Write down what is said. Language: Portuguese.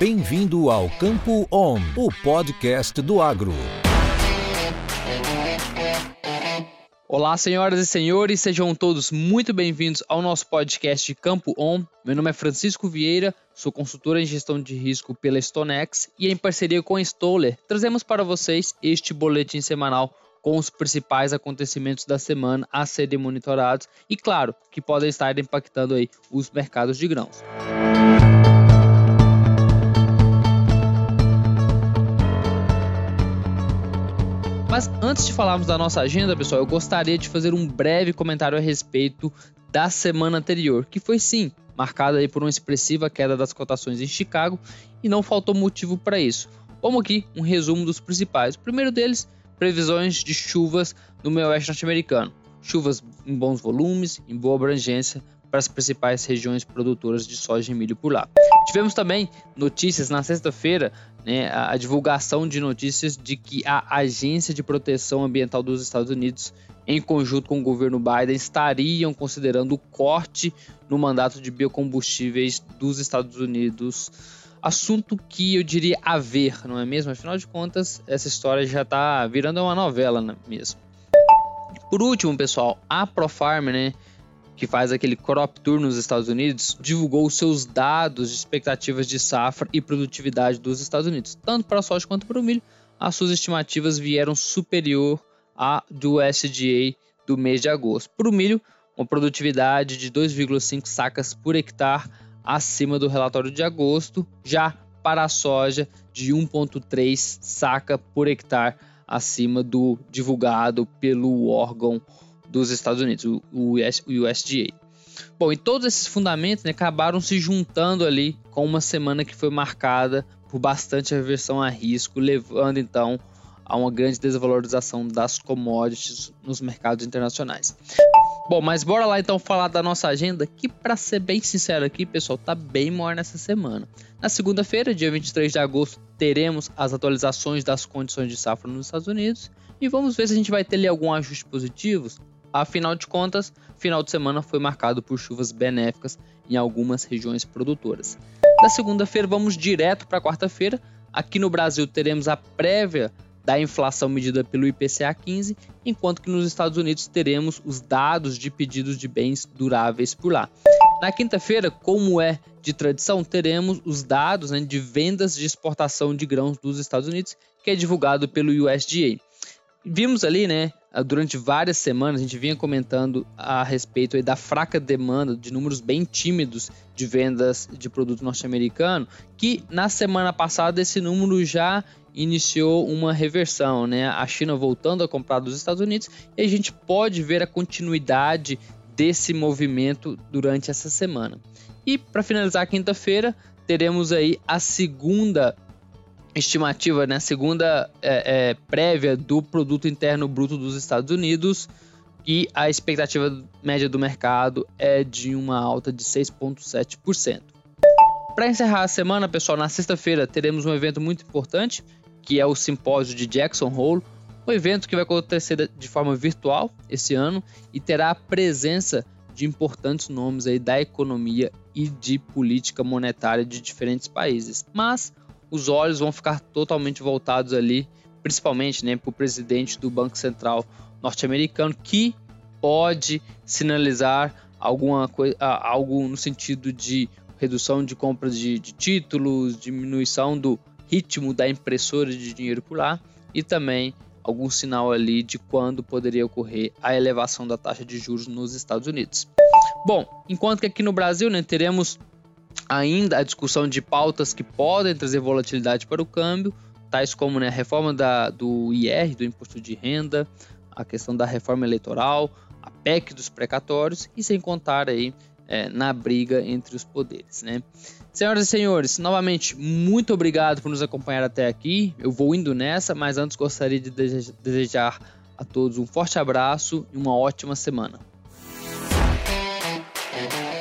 Bem-vindo ao Campo On, o podcast do agro. Olá, senhoras e senhores, sejam todos muito bem-vindos ao nosso podcast Campo On. Meu nome é Francisco Vieira, sou consultora em gestão de risco pela Stonex e em parceria com a Stoller, trazemos para vocês este boletim semanal com os principais acontecimentos da semana a serem monitorados e, claro, que podem estar impactando aí os mercados de grãos. Mas antes de falarmos da nossa agenda, pessoal, eu gostaria de fazer um breve comentário a respeito da semana anterior, que foi sim marcada aí por uma expressiva queda das cotações em Chicago e não faltou motivo para isso. Vamos aqui um resumo dos principais. O primeiro deles previsões de chuvas no meio oeste norte-americano. Chuvas em bons volumes, em boa abrangência para as principais regiões produtoras de soja e milho por lá. Tivemos também notícias na sexta-feira, né, a, divulgação de notícias de que a Agência de Proteção Ambiental dos Estados Unidos, em conjunto com o governo Biden, estariam considerando o corte no mandato de biocombustíveis dos Estados Unidos assunto que eu diria haver, não é mesmo? Afinal de contas, essa história já está virando uma novela né, mesmo. Por último, pessoal, a ProFarm, né, que faz aquele crop tour nos Estados Unidos, divulgou seus dados de expectativas de safra e produtividade dos Estados Unidos, tanto para a soja quanto para o milho. As suas estimativas vieram superior à do SDA do mês de agosto. Para o milho, uma produtividade de 2,5 sacas por hectare acima do relatório de agosto, já para a soja de 1,3 saca por hectare acima do divulgado pelo órgão dos Estados Unidos, o, USDA. Bom, e todos esses fundamentos né, acabaram se juntando ali com uma semana que foi marcada por bastante aversão a risco, levando então a uma grande desvalorização das commodities nos mercados internacionais. Bom, mas bora lá então falar da nossa agenda, que para ser bem sincero aqui, pessoal, tá bem maior nessa semana. Na segunda-feira, dia 23 de agosto, teremos as atualizações das condições de safra nos Estados Unidos e vamos ver se a gente vai ter ali algum ajuste positivos. Afinal de contas, final de semana foi marcado por chuvas benéficas em algumas regiões produtoras. Na segunda-feira, vamos direto para quarta-feira. Aqui no Brasil teremos a prévia da inflação medida pelo IPCA 15, enquanto que nos Estados Unidos teremos os dados de pedidos de bens duráveis por lá. Na quinta-feira, como é de tradição, teremos os dados né, de vendas de exportação de grãos dos Estados Unidos, que é divulgado pelo USDA. Vimos ali, né, durante várias semanas, a gente vinha comentando a respeito da fraca demanda, de números bem tímidos de vendas de produto norte-americano, que na semana passada esse número já iniciou uma reversão, né? A China voltando a comprar dos Estados Unidos e a gente pode ver a continuidade desse movimento durante essa semana. E para finalizar quinta-feira, teremos aí a segunda estimativa, né? Segunda é, é, prévia do produto interno bruto dos Estados Unidos e a expectativa média do mercado é de uma alta de 6,7%. Para encerrar a semana, pessoal, na sexta-feira teremos um evento muito importante que é o simpósio de Jackson Hole, um evento que vai acontecer de forma virtual esse ano e terá a presença de importantes nomes aí da economia e de política monetária de diferentes países. Mas os olhos vão ficar totalmente voltados ali, principalmente né, para o presidente do Banco Central norte-americano, que pode sinalizar alguma coisa, algo no sentido de redução de compras de, de títulos, diminuição do ritmo da impressora de dinheiro por lá e também algum sinal ali de quando poderia ocorrer a elevação da taxa de juros nos Estados Unidos. Bom, enquanto que aqui no Brasil né, teremos ainda a discussão de pautas que podem trazer volatilidade para o câmbio, tais como né, a reforma da, do IR, do Imposto de Renda, a questão da reforma eleitoral, a PEC dos precatórios e sem contar aí é, na briga entre os poderes. Né? Senhoras e senhores, novamente, muito obrigado por nos acompanhar até aqui. Eu vou indo nessa, mas antes gostaria de desejar a todos um forte abraço e uma ótima semana.